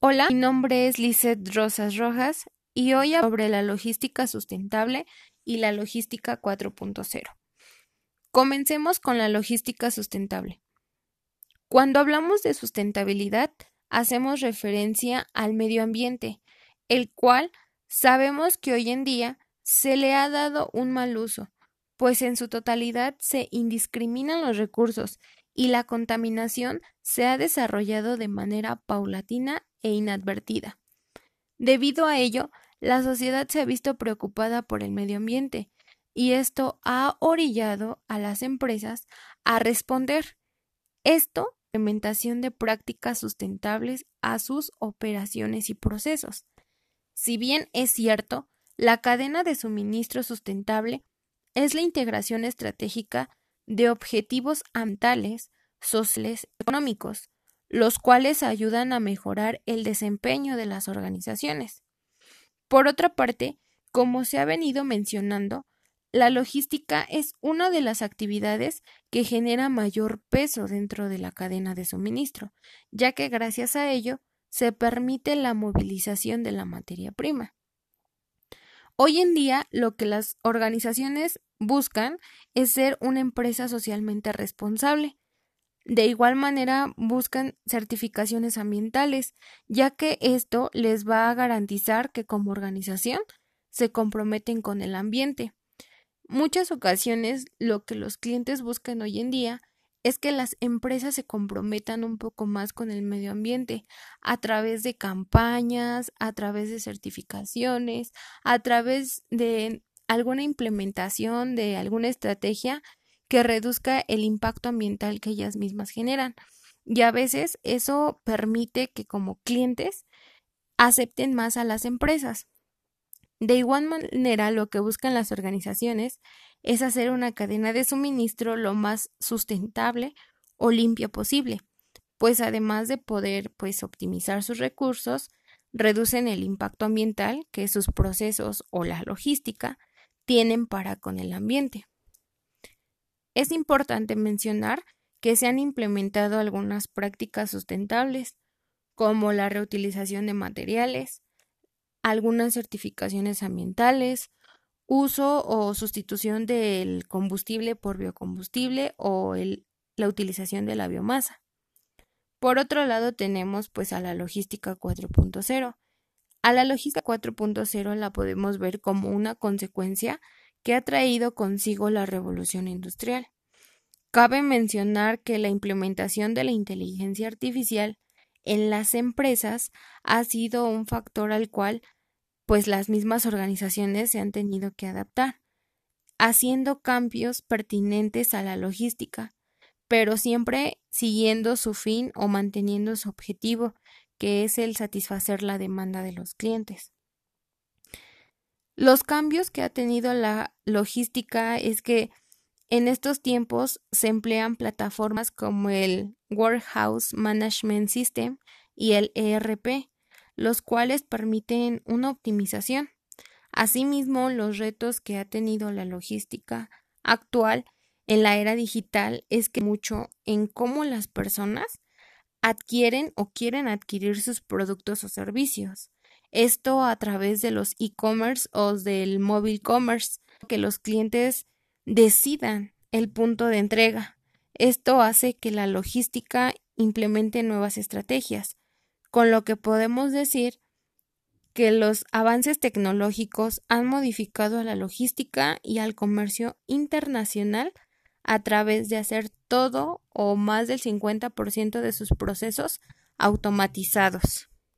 Hola, mi nombre es Lizeth Rosas Rojas y hoy sobre la logística sustentable y la logística 4.0. Comencemos con la logística sustentable. Cuando hablamos de sustentabilidad, hacemos referencia al medio ambiente, el cual sabemos que hoy en día se le ha dado un mal uso, pues en su totalidad se indiscriminan los recursos y la contaminación se ha desarrollado de manera paulatina e inadvertida. Debido a ello, la sociedad se ha visto preocupada por el medio ambiente, y esto ha orillado a las empresas a responder. Esto, implementación de prácticas sustentables a sus operaciones y procesos. Si bien es cierto, la cadena de suministro sustentable es la integración estratégica de objetivos ambientales, sociales, económicos, los cuales ayudan a mejorar el desempeño de las organizaciones. Por otra parte, como se ha venido mencionando, la logística es una de las actividades que genera mayor peso dentro de la cadena de suministro, ya que gracias a ello se permite la movilización de la materia prima. Hoy en día lo que las organizaciones buscan es ser una empresa socialmente responsable, de igual manera, buscan certificaciones ambientales, ya que esto les va a garantizar que como organización se comprometen con el ambiente. Muchas ocasiones lo que los clientes buscan hoy en día es que las empresas se comprometan un poco más con el medio ambiente a través de campañas, a través de certificaciones, a través de alguna implementación de alguna estrategia que reduzca el impacto ambiental que ellas mismas generan. Y a veces eso permite que como clientes acepten más a las empresas. De igual manera, lo que buscan las organizaciones es hacer una cadena de suministro lo más sustentable o limpia posible, pues además de poder pues optimizar sus recursos, reducen el impacto ambiental que sus procesos o la logística tienen para con el ambiente. Es importante mencionar que se han implementado algunas prácticas sustentables, como la reutilización de materiales, algunas certificaciones ambientales, uso o sustitución del combustible por biocombustible o la utilización de la biomasa. Por otro lado tenemos pues a la logística 4.0. A la logística 4.0 la podemos ver como una consecuencia que ha traído consigo la revolución industrial. Cabe mencionar que la implementación de la inteligencia artificial en las empresas ha sido un factor al cual pues las mismas organizaciones se han tenido que adaptar, haciendo cambios pertinentes a la logística, pero siempre siguiendo su fin o manteniendo su objetivo, que es el satisfacer la demanda de los clientes. Los cambios que ha tenido la logística es que en estos tiempos se emplean plataformas como el Warehouse Management System y el ERP, los cuales permiten una optimización. Asimismo, los retos que ha tenido la logística actual en la era digital es que mucho en cómo las personas adquieren o quieren adquirir sus productos o servicios. Esto a través de los e-commerce o del mobile commerce, que los clientes decidan el punto de entrega. Esto hace que la logística implemente nuevas estrategias, con lo que podemos decir que los avances tecnológicos han modificado a la logística y al comercio internacional a través de hacer todo o más del 50% de sus procesos automatizados.